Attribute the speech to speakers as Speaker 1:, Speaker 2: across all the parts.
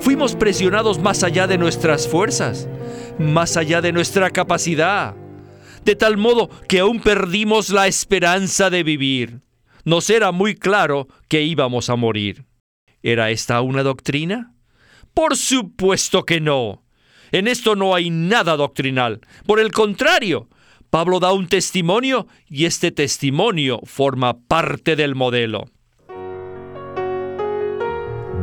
Speaker 1: Fuimos presionados más allá de nuestras fuerzas, más allá de nuestra capacidad, de tal modo que aún perdimos la esperanza de vivir. Nos era muy claro que íbamos a morir. ¿Era esta una doctrina? Por supuesto que no. En esto no hay nada doctrinal. Por el contrario, Pablo da un testimonio y este testimonio forma parte del modelo.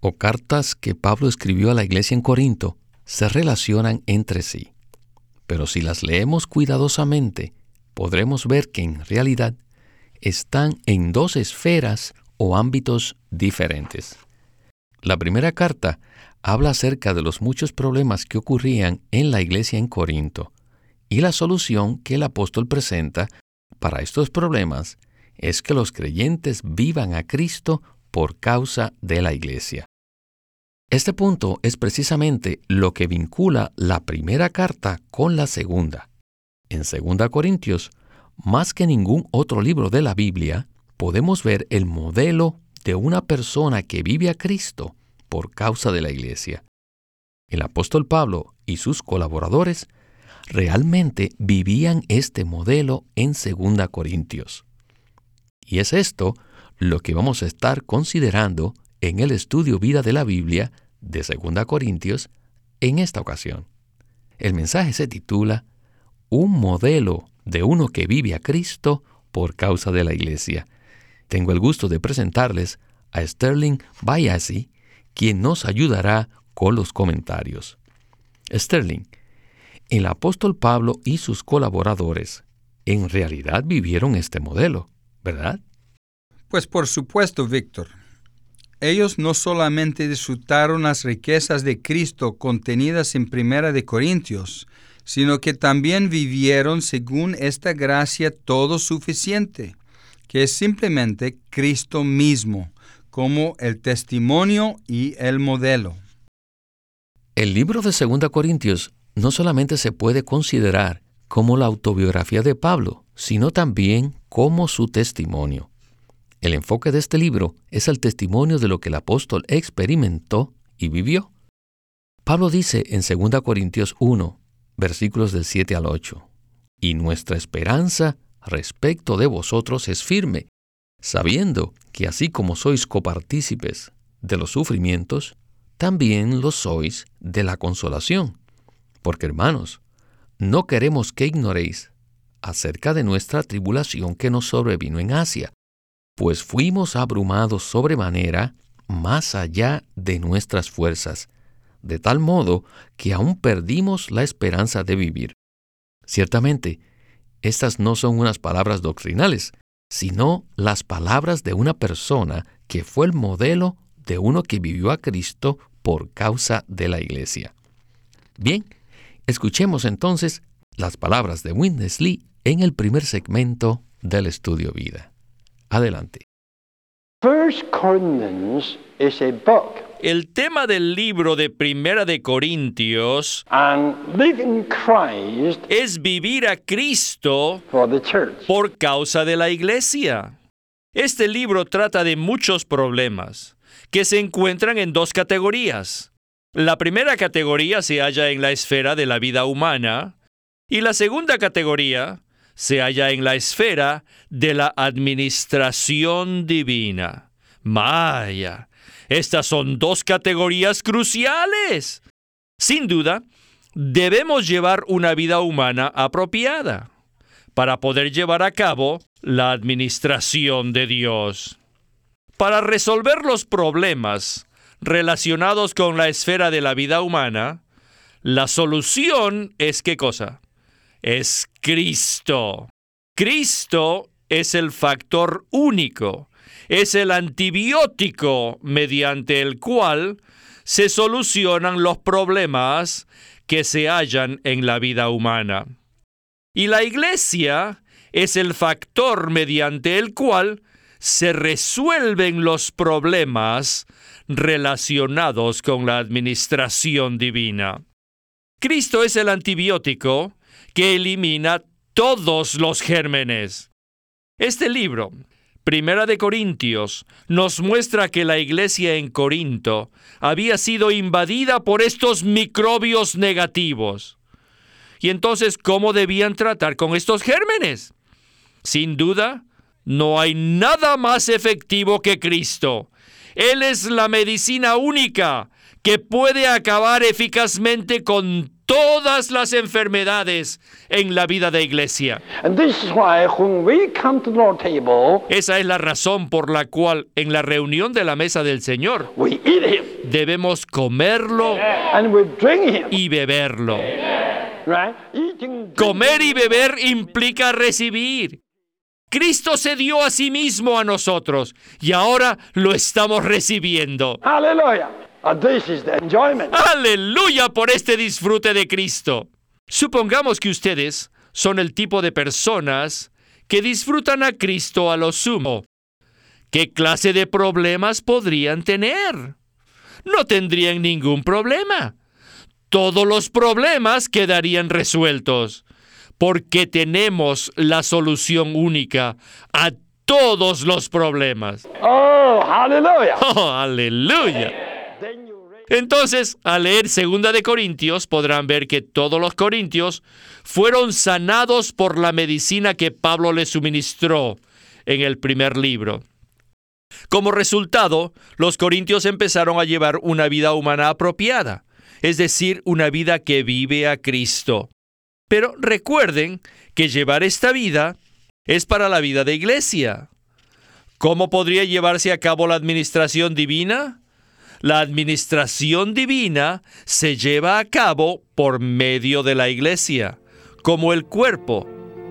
Speaker 2: o cartas que Pablo escribió a la iglesia en Corinto se relacionan entre sí. Pero si las leemos cuidadosamente, podremos ver que en realidad están en dos esferas o ámbitos diferentes. La primera carta habla acerca de los muchos problemas que ocurrían en la iglesia en Corinto, y la solución que el apóstol presenta para estos problemas es que los creyentes vivan a Cristo por causa de la iglesia. Este punto es precisamente lo que vincula la primera carta con la segunda. En 2 Corintios, más que ningún otro libro de la Biblia, podemos ver el modelo de una persona que vive a Cristo por causa de la iglesia. El apóstol Pablo y sus colaboradores realmente vivían este modelo en 2 Corintios. Y es esto lo que vamos a estar considerando en el estudio Vida de la Biblia de 2 Corintios en esta ocasión. El mensaje se titula Un modelo de uno que vive a Cristo por causa de la Iglesia. Tengo el gusto de presentarles a Sterling Bayasi, quien nos ayudará con los comentarios. Sterling, el apóstol Pablo y sus colaboradores en realidad vivieron este modelo, ¿verdad?
Speaker 3: Pues por supuesto, Víctor. Ellos no solamente disfrutaron las riquezas de Cristo contenidas en Primera de Corintios, sino que también vivieron según esta gracia todo suficiente, que es simplemente Cristo mismo, como el testimonio y el modelo.
Speaker 2: El libro de 2 Corintios no solamente se puede considerar como la autobiografía de Pablo, sino también como su testimonio. El enfoque de este libro es el testimonio de lo que el apóstol experimentó y vivió. Pablo dice en 2 Corintios 1, versículos del 7 al 8, Y nuestra esperanza respecto de vosotros es firme, sabiendo que así como sois copartícipes de los sufrimientos, también lo sois de la consolación. Porque hermanos, no queremos que ignoréis acerca de nuestra tribulación que nos sobrevino en Asia pues fuimos abrumados sobremanera más allá de nuestras fuerzas, de tal modo que aún perdimos la esperanza de vivir. Ciertamente, estas no son unas palabras doctrinales, sino las palabras de una persona que fue el modelo de uno que vivió a Cristo por causa de la iglesia. Bien, escuchemos entonces las palabras de Winnesley en el primer segmento del estudio vida. Adelante.
Speaker 1: El tema del libro de Primera de Corintios es vivir a Cristo por causa de la iglesia. Este libro trata de muchos problemas que se encuentran en dos categorías. La primera categoría se halla en la esfera de la vida humana y la segunda categoría se halla en la esfera de la administración divina. Maya, estas son dos categorías cruciales. Sin duda, debemos llevar una vida humana apropiada para poder llevar a cabo la administración de Dios. Para resolver los problemas relacionados con la esfera de la vida humana, la solución es qué cosa? Es Cristo. Cristo es el factor único, es el antibiótico mediante el cual se solucionan los problemas que se hallan en la vida humana. Y la iglesia es el factor mediante el cual se resuelven los problemas relacionados con la administración divina. Cristo es el antibiótico que elimina todos los gérmenes. Este libro, Primera de Corintios, nos muestra que la iglesia en Corinto había sido invadida por estos microbios negativos. Y entonces, ¿cómo debían tratar con estos gérmenes? Sin duda, no hay nada más efectivo que Cristo. Él es la medicina única que puede acabar eficazmente con todas las enfermedades en la vida de iglesia. Esa es la razón por la cual en la reunión de la mesa del Señor debemos comerlo y beberlo. Comer y beber implica recibir. Cristo se dio a sí mismo a nosotros y ahora lo estamos recibiendo.
Speaker 4: Aleluya.
Speaker 1: Aleluya por este disfrute de Cristo. Supongamos que ustedes son el tipo de personas que disfrutan a Cristo a lo sumo. ¿Qué clase de problemas podrían tener? No tendrían ningún problema. Todos los problemas quedarían resueltos porque tenemos la solución única a todos los problemas.
Speaker 4: Oh, aleluya.
Speaker 1: Oh, aleluya. Entonces, al leer Segunda de Corintios, podrán ver que todos los corintios fueron sanados por la medicina que Pablo les suministró en el primer libro. Como resultado, los corintios empezaron a llevar una vida humana apropiada, es decir, una vida que vive a Cristo. Pero recuerden que llevar esta vida es para la vida de iglesia. ¿Cómo podría llevarse a cabo la administración divina? La administración divina se lleva a cabo por medio de la iglesia, como el cuerpo,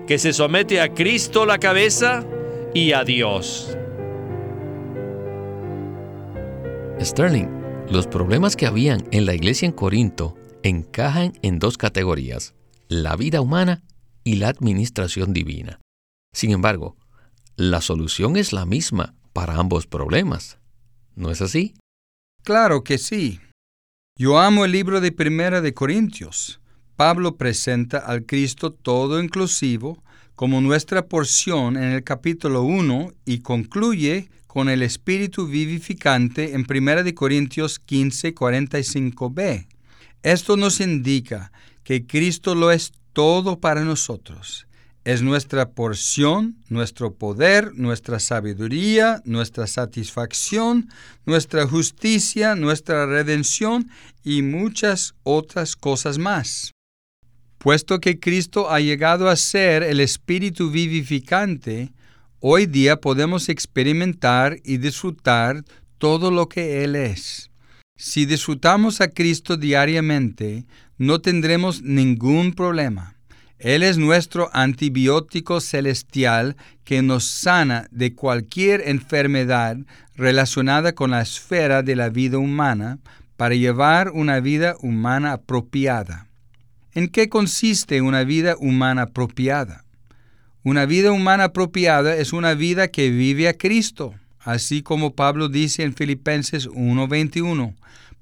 Speaker 1: que se somete a Cristo la cabeza y a Dios.
Speaker 2: Sterling, los problemas que habían en la iglesia en Corinto encajan en dos categorías la vida humana y la administración divina. Sin embargo, la solución es la misma para ambos problemas. ¿No es así?
Speaker 3: Claro que sí. Yo amo el libro de Primera de Corintios. Pablo presenta al Cristo todo inclusivo como nuestra porción en el capítulo 1 y concluye con el Espíritu vivificante en Primera de Corintios 15, 45b. Esto nos indica que Cristo lo es todo para nosotros. Es nuestra porción, nuestro poder, nuestra sabiduría, nuestra satisfacción, nuestra justicia, nuestra redención y muchas otras cosas más. Puesto que Cristo ha llegado a ser el Espíritu vivificante, hoy día podemos experimentar y disfrutar todo lo que Él es. Si disfrutamos a Cristo diariamente, no tendremos ningún problema. Él es nuestro antibiótico celestial que nos sana de cualquier enfermedad relacionada con la esfera de la vida humana para llevar una vida humana apropiada. ¿En qué consiste una vida humana apropiada? Una vida humana apropiada es una vida que vive a Cristo así como Pablo dice en Filipenses 1:21,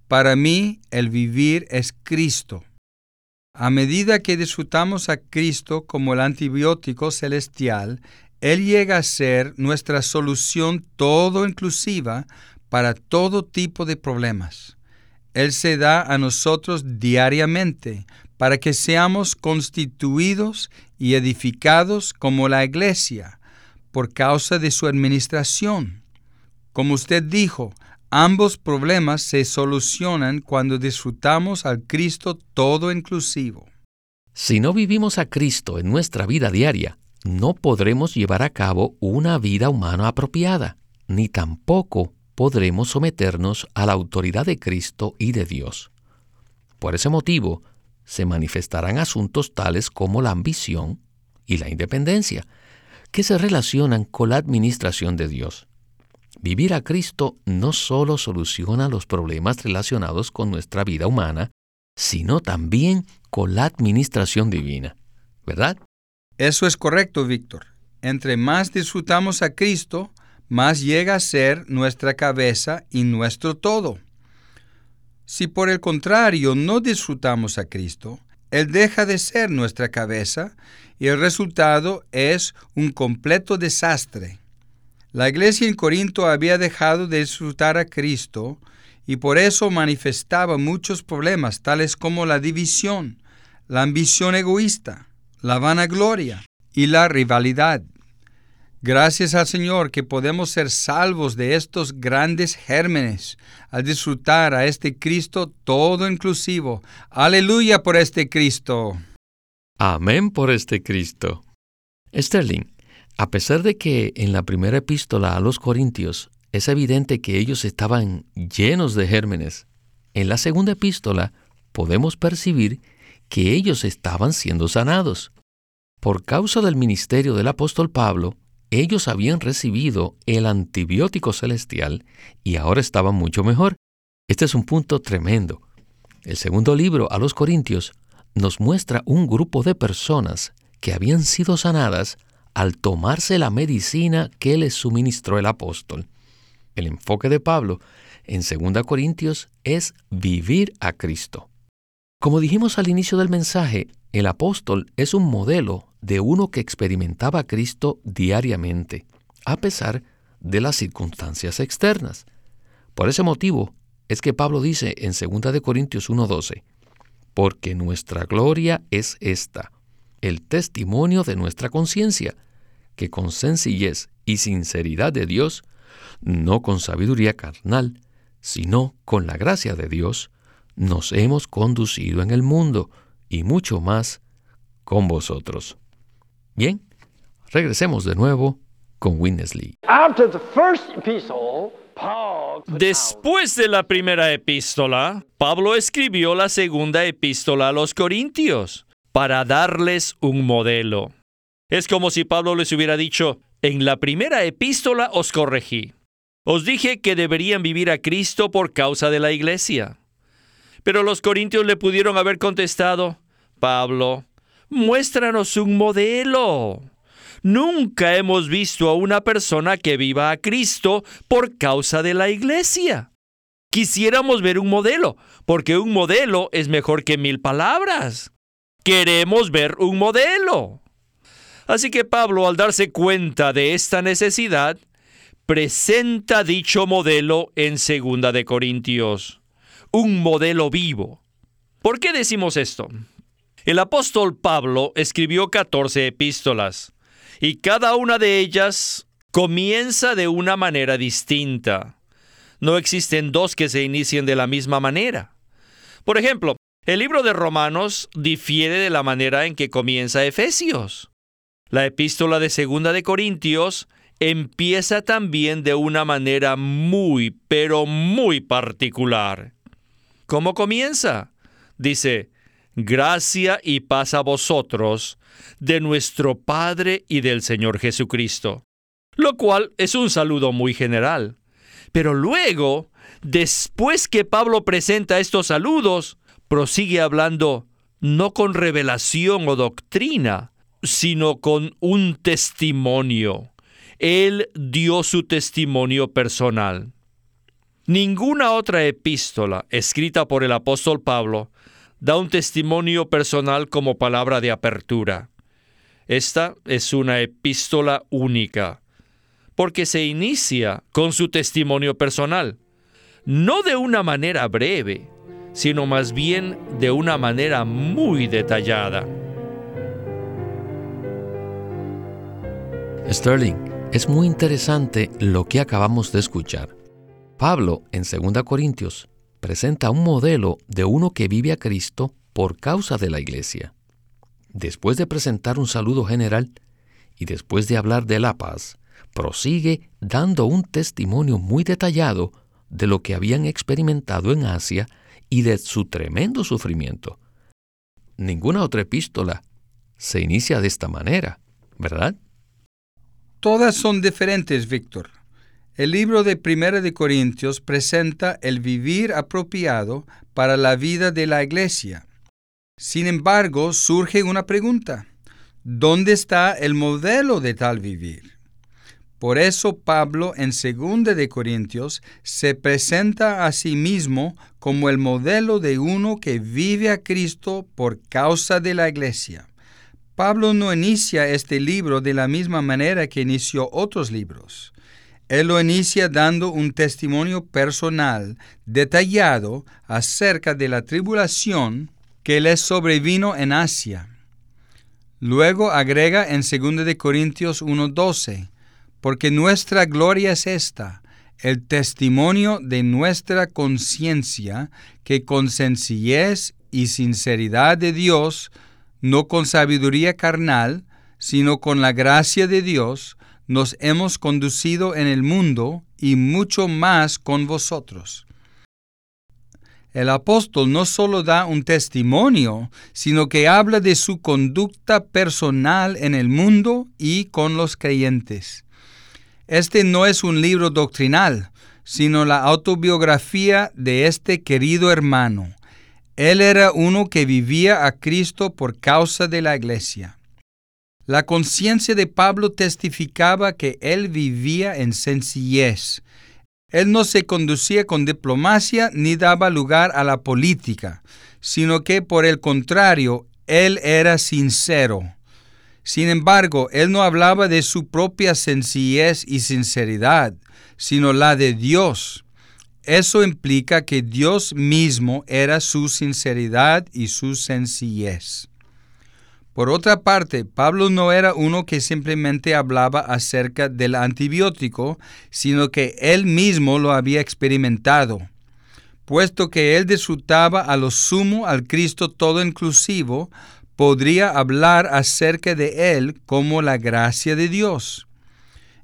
Speaker 3: para mí el vivir es Cristo. A medida que disfrutamos a Cristo como el antibiótico celestial, Él llega a ser nuestra solución todo inclusiva para todo tipo de problemas. Él se da a nosotros diariamente para que seamos constituidos y edificados como la iglesia por causa de su administración. Como usted dijo, ambos problemas se solucionan cuando disfrutamos al Cristo todo inclusivo.
Speaker 2: Si no vivimos a Cristo en nuestra vida diaria, no podremos llevar a cabo una vida humana apropiada, ni tampoco podremos someternos a la autoridad de Cristo y de Dios. Por ese motivo, se manifestarán asuntos tales como la ambición y la independencia, que se relacionan con la administración de Dios. Vivir a Cristo no solo soluciona los problemas relacionados con nuestra vida humana, sino también con la administración divina, ¿verdad?
Speaker 3: Eso es correcto, Víctor. Entre más disfrutamos a Cristo, más llega a ser nuestra cabeza y nuestro todo. Si por el contrario no disfrutamos a Cristo, Él deja de ser nuestra cabeza y el resultado es un completo desastre. La iglesia en Corinto había dejado de disfrutar a Cristo y por eso manifestaba muchos problemas tales como la división, la ambición egoísta, la vanagloria y la rivalidad. Gracias al Señor que podemos ser salvos de estos grandes gérmenes al disfrutar a este Cristo todo inclusivo. Aleluya por este Cristo.
Speaker 2: Amén por este Cristo. Sterling, a pesar de que en la primera epístola a los Corintios es evidente que ellos estaban llenos de gérmenes. En la segunda epístola podemos percibir que ellos estaban siendo sanados. Por causa del ministerio del apóstol Pablo, ellos habían recibido el antibiótico celestial y ahora estaban mucho mejor. Este es un punto tremendo. El segundo libro a los Corintios nos muestra un grupo de personas que habían sido sanadas al tomarse la medicina que les suministró el apóstol. El enfoque de Pablo en 2 Corintios es vivir a Cristo. Como dijimos al inicio del mensaje, el apóstol es un modelo de uno que experimentaba a Cristo diariamente, a pesar de las circunstancias externas. Por ese motivo es que Pablo dice en 2 Corintios 1:12, porque nuestra gloria es esta, el testimonio de nuestra conciencia, que con sencillez y sinceridad de Dios no con sabiduría carnal, sino con la gracia de Dios, nos hemos conducido en el mundo y mucho más con vosotros. Bien, regresemos de nuevo con Winnesley.
Speaker 1: Después de la primera epístola, Pablo escribió la segunda epístola a los Corintios para darles un modelo. Es como si Pablo les hubiera dicho, en la primera epístola os corregí. Os dije que deberían vivir a Cristo por causa de la iglesia. Pero los corintios le pudieron haber contestado, Pablo, muéstranos un modelo. Nunca hemos visto a una persona que viva a Cristo por causa de la iglesia. Quisiéramos ver un modelo, porque un modelo es mejor que mil palabras. Queremos ver un modelo. Así que Pablo, al darse cuenta de esta necesidad, presenta dicho modelo en 2 de Corintios, un modelo vivo. ¿Por qué decimos esto? El apóstol Pablo escribió 14 epístolas y cada una de ellas comienza de una manera distinta. No existen dos que se inicien de la misma manera. Por ejemplo, el libro de Romanos difiere de la manera en que comienza Efesios. La epístola de Segunda de Corintios empieza también de una manera muy, pero muy particular. ¿Cómo comienza? Dice, gracia y paz a vosotros, de nuestro Padre y del Señor Jesucristo. Lo cual es un saludo muy general. Pero luego, después que Pablo presenta estos saludos, prosigue hablando no con revelación o doctrina, sino con un testimonio. Él dio su testimonio personal. Ninguna otra epístola escrita por el apóstol Pablo da un testimonio personal como palabra de apertura. Esta es una epístola única, porque se inicia con su testimonio personal, no de una manera breve, sino más bien de una manera muy detallada.
Speaker 2: Sterling, es muy interesante lo que acabamos de escuchar. Pablo, en 2 Corintios, presenta un modelo de uno que vive a Cristo por causa de la iglesia. Después de presentar un saludo general y después de hablar de la paz, prosigue dando un testimonio muy detallado de lo que habían experimentado en Asia y de su tremendo sufrimiento. Ninguna otra epístola se inicia de esta manera, ¿verdad?
Speaker 3: Todas son diferentes, Víctor. El libro de Primera de Corintios presenta el vivir apropiado para la vida de la iglesia. Sin embargo, surge una pregunta. ¿Dónde está el modelo de tal vivir? Por eso Pablo en 2 de Corintios se presenta a sí mismo como el modelo de uno que vive a Cristo por causa de la iglesia. Pablo no inicia este libro de la misma manera que inició otros libros. Él lo inicia dando un testimonio personal detallado acerca de la tribulación que les sobrevino en Asia. Luego agrega en 2 de Corintios 1:12, porque nuestra gloria es esta, el testimonio de nuestra conciencia, que con sencillez y sinceridad de Dios, no con sabiduría carnal, sino con la gracia de Dios, nos hemos conducido en el mundo y mucho más con vosotros. El apóstol no solo da un testimonio, sino que habla de su conducta personal en el mundo y con los creyentes. Este no es un libro doctrinal, sino la autobiografía de este querido hermano. Él era uno que vivía a Cristo por causa de la iglesia. La conciencia de Pablo testificaba que él vivía en sencillez. Él no se conducía con diplomacia ni daba lugar a la política, sino que por el contrario, él era sincero. Sin embargo, él no hablaba de su propia sencillez y sinceridad, sino la de Dios. Eso implica que Dios mismo era su sinceridad y su sencillez. Por otra parte, Pablo no era uno que simplemente hablaba acerca del antibiótico, sino que él mismo lo había experimentado. Puesto que él disfrutaba a lo sumo al Cristo todo inclusivo, podría hablar acerca de él como la gracia de Dios.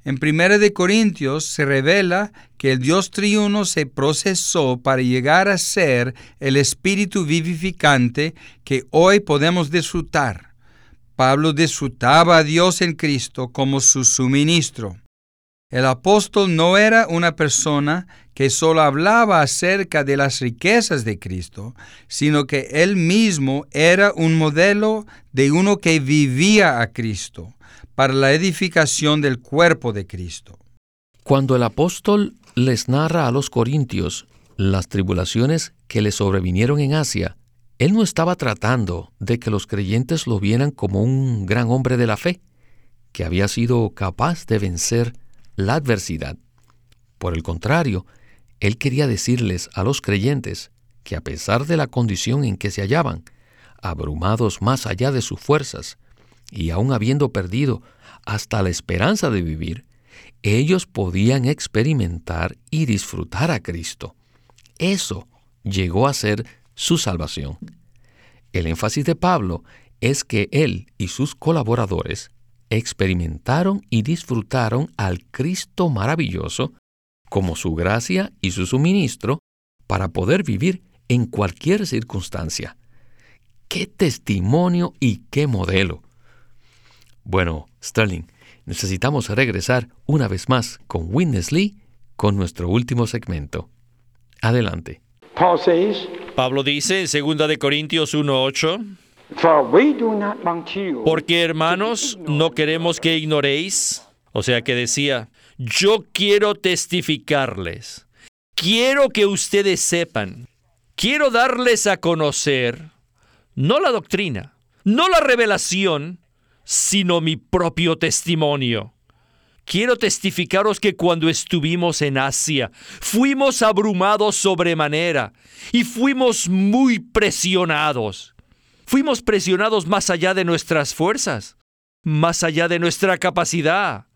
Speaker 3: En 1 de Corintios se revela que el Dios triuno se procesó para llegar a ser el espíritu vivificante que hoy podemos disfrutar. Pablo disfrutaba a Dios en Cristo como su suministro. El apóstol no era una persona que solo hablaba acerca de las riquezas de Cristo, sino que él mismo era un modelo de uno que vivía a Cristo para la edificación del cuerpo de Cristo.
Speaker 2: Cuando el apóstol les narra a los corintios las tribulaciones que le sobrevinieron en Asia, él no estaba tratando de que los creyentes lo vieran como un gran hombre de la fe, que había sido capaz de vencer la adversidad. Por el contrario, él quería decirles a los creyentes que a pesar de la condición en que se hallaban, abrumados más allá de sus fuerzas, y aún habiendo perdido hasta la esperanza de vivir, ellos podían experimentar y disfrutar a Cristo. Eso llegó a ser su salvación. El énfasis de Pablo es que él y sus colaboradores experimentaron y disfrutaron al Cristo maravilloso como su gracia y su suministro para poder vivir en cualquier circunstancia. ¡Qué testimonio y qué modelo! Bueno, Sterling, necesitamos regresar una vez más con Witness Lee con nuestro último segmento. Adelante.
Speaker 1: Pablo dice en 2 de Corintios 1:8 porque hermanos, no queremos que ignoréis, o sea que decía, yo quiero testificarles, quiero que ustedes sepan, quiero darles a conocer, no la doctrina, no la revelación, sino mi propio testimonio. Quiero testificaros que cuando estuvimos en Asia, fuimos abrumados sobremanera y fuimos muy presionados. Fuimos presionados más allá de nuestras fuerzas, más allá de nuestra capacidad,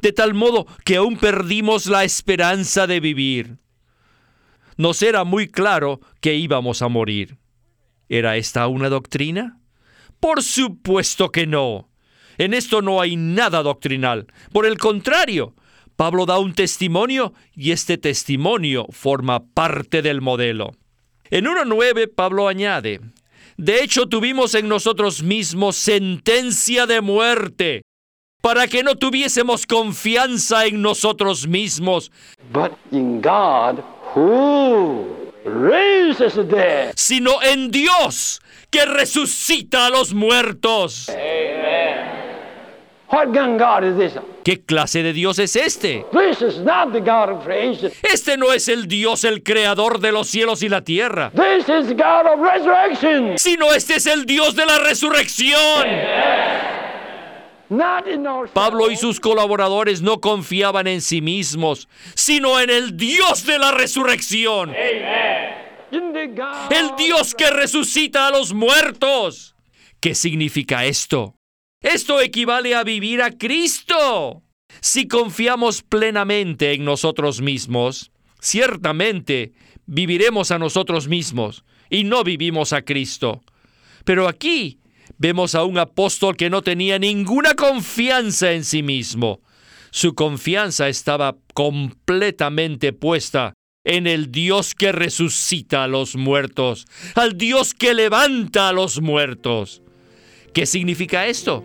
Speaker 1: de tal modo que aún perdimos la esperanza de vivir. Nos era muy claro que íbamos a morir. ¿Era esta una doctrina? Por supuesto que no. En esto no hay nada doctrinal. Por el contrario, Pablo da un testimonio y este testimonio forma parte del modelo. En 1.9 Pablo añade, de hecho tuvimos en nosotros mismos sentencia de muerte. para que no tuviésemos confianza en nosotros mismos,
Speaker 4: but in God who raises the dead.
Speaker 1: sino en Dios que resucita a los muertos. ¿Qué clase de Dios es este? Este no es el Dios, el creador de los cielos y la tierra, sino este es el Dios de la resurrección. Pablo y sus colaboradores no confiaban en sí mismos, sino en el Dios de la resurrección,
Speaker 4: God.
Speaker 1: El Dios que resucita a los muertos. ¿Qué significa esto? Esto equivale a vivir a Cristo. Si confiamos plenamente en nosotros mismos, ciertamente viviremos a nosotros mismos y no vivimos a Cristo. Pero aquí vemos a un apóstol que no tenía ninguna confianza en sí mismo. Su confianza estaba completamente puesta en el Dios que resucita a los muertos, al Dios que levanta a los muertos. ¿Qué significa esto?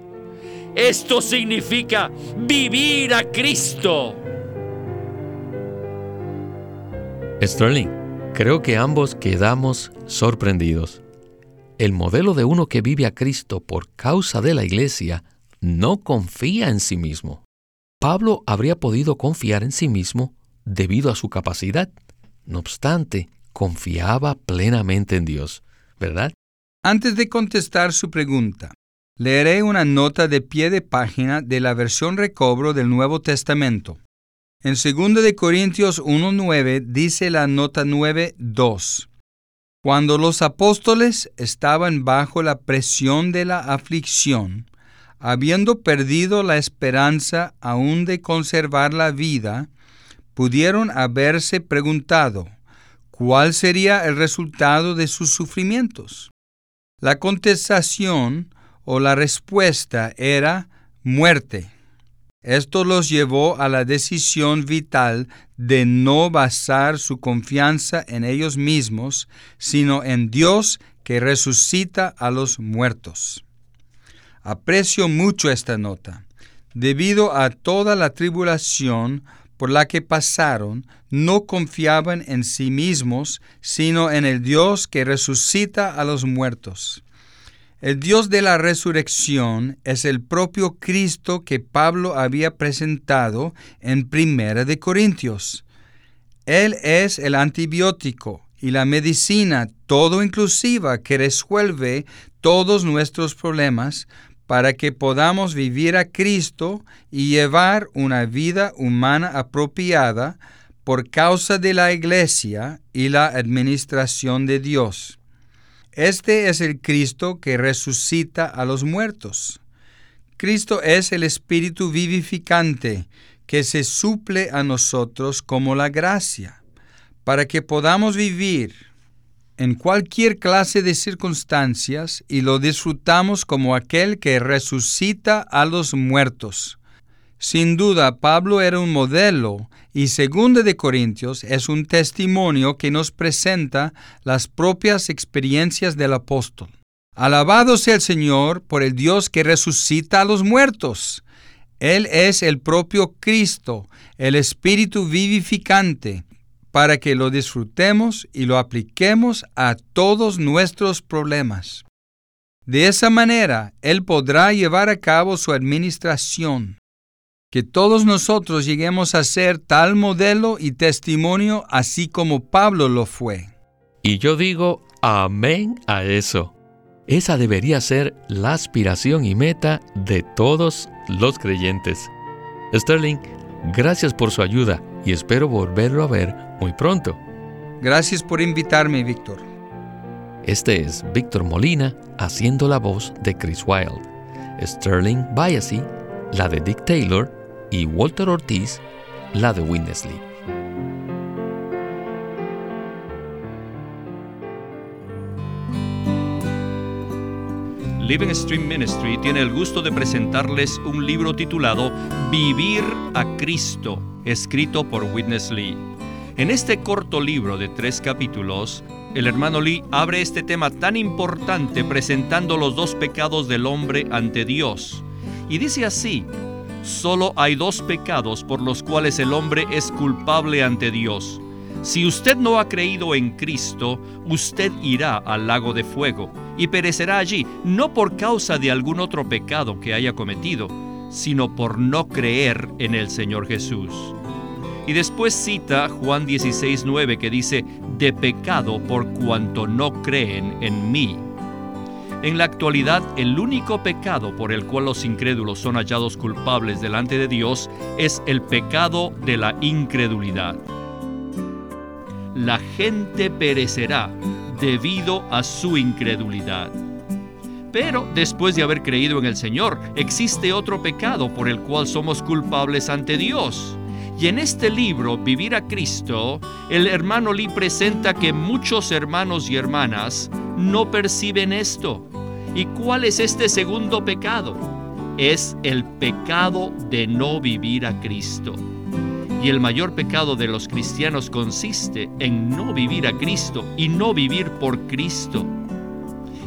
Speaker 1: Esto significa vivir a Cristo.
Speaker 2: Sterling, creo que ambos quedamos sorprendidos. El modelo de uno que vive a Cristo por causa de la iglesia no confía en sí mismo. Pablo habría podido confiar en sí mismo debido a su capacidad. No obstante, confiaba plenamente en Dios, ¿verdad?
Speaker 3: Antes de contestar su pregunta, leeré una nota de pie de página de la versión recobro del Nuevo Testamento. En 2 de Corintios 1.9 dice la nota 9.2. Cuando los apóstoles estaban bajo la presión de la aflicción, habiendo perdido la esperanza aún de conservar la vida, pudieron haberse preguntado, ¿cuál sería el resultado de sus sufrimientos? La contestación o la respuesta era muerte. Esto los llevó a la decisión vital de no basar su confianza en ellos mismos, sino en Dios que resucita a los muertos. Aprecio mucho esta nota. Debido a toda la tribulación por la que pasaron, no confiaban en sí mismos, sino en el Dios que resucita a los muertos. El Dios de la resurrección es el propio Cristo que Pablo había presentado en Primera de Corintios. Él es el antibiótico y la medicina todo inclusiva que resuelve todos nuestros problemas para que podamos vivir a Cristo y llevar una vida humana apropiada por causa de la Iglesia y la administración de Dios. Este es el Cristo que resucita a los muertos. Cristo es el Espíritu vivificante que se suple a nosotros como la gracia, para que podamos vivir en cualquier clase de circunstancias y lo disfrutamos como aquel que resucita a los muertos. Sin duda, Pablo era un modelo y Segunda de Corintios es un testimonio que nos presenta las propias experiencias del apóstol. Alabado sea el Señor por el Dios que resucita a los muertos. Él es el propio Cristo, el Espíritu vivificante, para que lo disfrutemos y lo apliquemos a todos nuestros problemas. De esa manera, Él podrá llevar a cabo su administración que todos nosotros lleguemos a ser tal modelo y testimonio así como Pablo lo fue.
Speaker 2: Y yo digo amén a eso. Esa debería ser la aspiración y meta de todos los creyentes. Sterling, gracias por su ayuda y espero volverlo a ver muy pronto.
Speaker 3: Gracias por invitarme, Víctor.
Speaker 2: Este es Víctor Molina haciendo la voz de Chris Wilde. Sterling Biasi, la de Dick Taylor y Walter Ortiz, la de Winnesley.
Speaker 1: Living Stream Ministry tiene el gusto de presentarles un libro titulado Vivir a Cristo, escrito por Witness Lee. En este corto libro de tres capítulos, el hermano Lee abre este tema tan importante presentando los dos pecados del hombre ante Dios. Y dice así, solo hay dos pecados por los cuales el hombre es culpable ante Dios. Si usted no ha creído en Cristo, usted irá al lago de fuego y perecerá allí, no por causa de algún otro pecado que haya cometido, sino por no creer en el Señor Jesús. Y después cita Juan 16:9 que dice, de pecado por cuanto no creen en mí. En la actualidad, el único pecado por el cual los incrédulos son hallados culpables delante de Dios es el pecado de la incredulidad. La gente perecerá debido a su incredulidad. Pero después de haber creído en el Señor, existe otro pecado por el cual somos culpables ante Dios. Y en este libro, Vivir a Cristo, el hermano Lee presenta que muchos hermanos y hermanas no perciben esto. ¿Y cuál es este segundo pecado? Es el pecado de no vivir a Cristo. Y el mayor pecado de los cristianos consiste en no vivir a Cristo y no vivir por Cristo.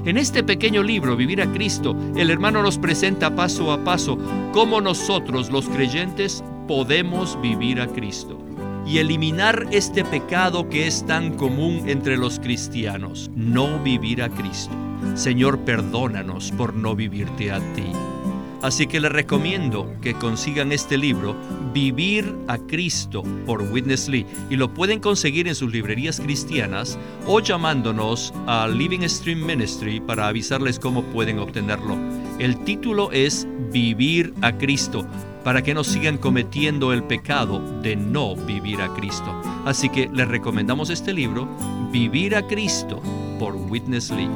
Speaker 1: En este pequeño libro, Vivir a Cristo, el hermano nos presenta paso a paso cómo nosotros los creyentes podemos vivir a Cristo y eliminar este pecado que es tan común entre los cristianos, no vivir a Cristo. Señor, perdónanos por no vivirte a ti. Así que les recomiendo que consigan este libro, Vivir a Cristo, por Witness Lee, y lo pueden conseguir en sus librerías cristianas o llamándonos a Living Stream Ministry para avisarles cómo pueden obtenerlo. El título es Vivir a Cristo, para que no sigan cometiendo el pecado de no vivir a Cristo. Así que les recomendamos este libro, Vivir a Cristo, por Witness Lee.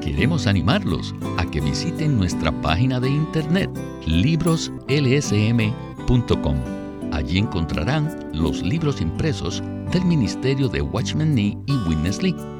Speaker 2: Queremos animarlos a que visiten nuestra página de internet libroslsm.com. Allí encontrarán los libros impresos del Ministerio de Watchman Nee y Witness Lee,